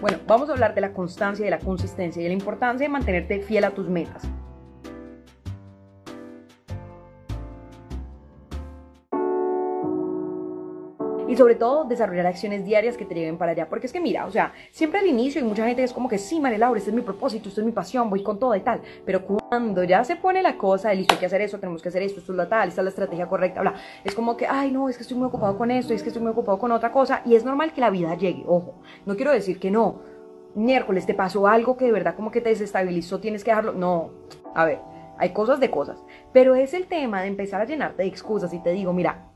Bueno, vamos a hablar de la constancia de la consistencia y de la importancia de mantenerte fiel a tus metas. Y sobre todo desarrollar acciones diarias que te lleven para allá. Porque es que mira, o sea, siempre al inicio hay mucha gente que es como que sí, María Laura, este es mi propósito, esto es mi pasión, voy con todo y tal. Pero cuando ya se pone la cosa listo, hay que hacer eso, tenemos que hacer esto, esto es lo tal, esta es la estrategia correcta, bla, es como que, ay, no, es que estoy muy ocupado con esto, es que estoy muy ocupado con otra cosa. Y es normal que la vida llegue, ojo, no quiero decir que no. Miércoles te pasó algo que de verdad como que te desestabilizó, tienes que dejarlo. No, a ver, hay cosas de cosas. Pero es el tema de empezar a llenarte de excusas y te digo, mira,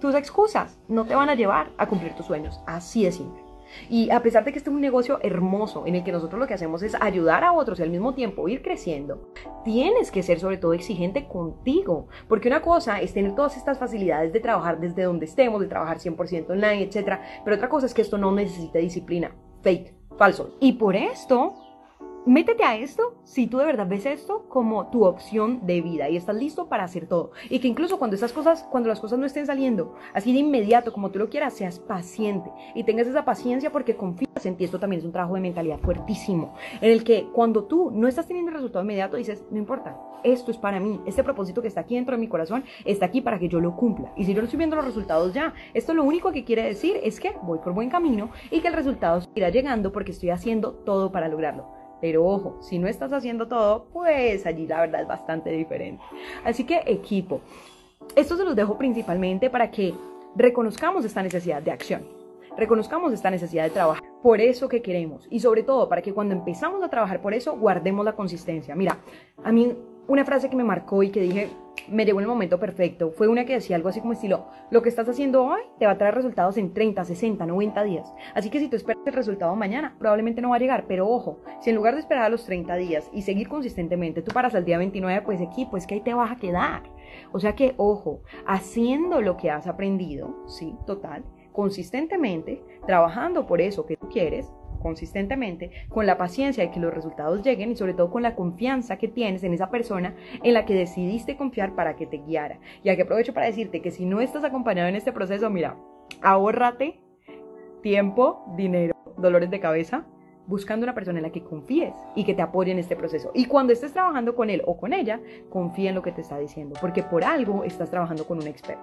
tus excusas no te van a llevar a cumplir tus sueños. Así de simple. Y a pesar de que este es un negocio hermoso en el que nosotros lo que hacemos es ayudar a otros y al mismo tiempo ir creciendo, tienes que ser sobre todo exigente contigo. Porque una cosa es tener todas estas facilidades de trabajar desde donde estemos, de trabajar 100% online, etc. Pero otra cosa es que esto no necesita disciplina. Fake, falso. Y por esto Métete a esto si tú de verdad ves esto como tu opción de vida y estás listo para hacer todo. Y que incluso cuando estas cosas, cuando las cosas no estén saliendo así de inmediato como tú lo quieras, seas paciente y tengas esa paciencia porque confías en ti. Esto también es un trabajo de mentalidad fuertísimo, en el que cuando tú no estás teniendo resultado inmediato dices, no importa, esto es para mí, este propósito que está aquí dentro de mi corazón está aquí para que yo lo cumpla. Y si yo no estoy viendo los resultados ya, esto lo único que quiere decir es que voy por buen camino y que el resultado irá llegando porque estoy haciendo todo para lograrlo. Pero ojo, si no estás haciendo todo, pues allí la verdad es bastante diferente. Así que equipo, esto se los dejo principalmente para que reconozcamos esta necesidad de acción, reconozcamos esta necesidad de trabajar por eso que queremos y sobre todo para que cuando empezamos a trabajar por eso guardemos la consistencia. Mira, a mí una frase que me marcó y que dije, me llegó en el momento perfecto, fue una que decía algo así como estilo, lo que estás haciendo hoy te va a traer resultados en 30, 60, 90 días. Así que si tú esperas el resultado mañana, probablemente no va a llegar, pero ojo, si en lugar de esperar a los 30 días y seguir consistentemente, tú paras al día 29, pues equipo, es que ahí te vas a quedar. O sea que, ojo, haciendo lo que has aprendido, sí, total, consistentemente, trabajando por eso que tú quieres, consistentemente, con la paciencia de que los resultados lleguen y sobre todo con la confianza que tienes en esa persona en la que decidiste confiar para que te guiara. Y aquí aprovecho para decirte que si no estás acompañado en este proceso, mira, ahórrate tiempo, dinero, dolores de cabeza, buscando una persona en la que confíes y que te apoye en este proceso. Y cuando estés trabajando con él o con ella, confía en lo que te está diciendo, porque por algo estás trabajando con un experto.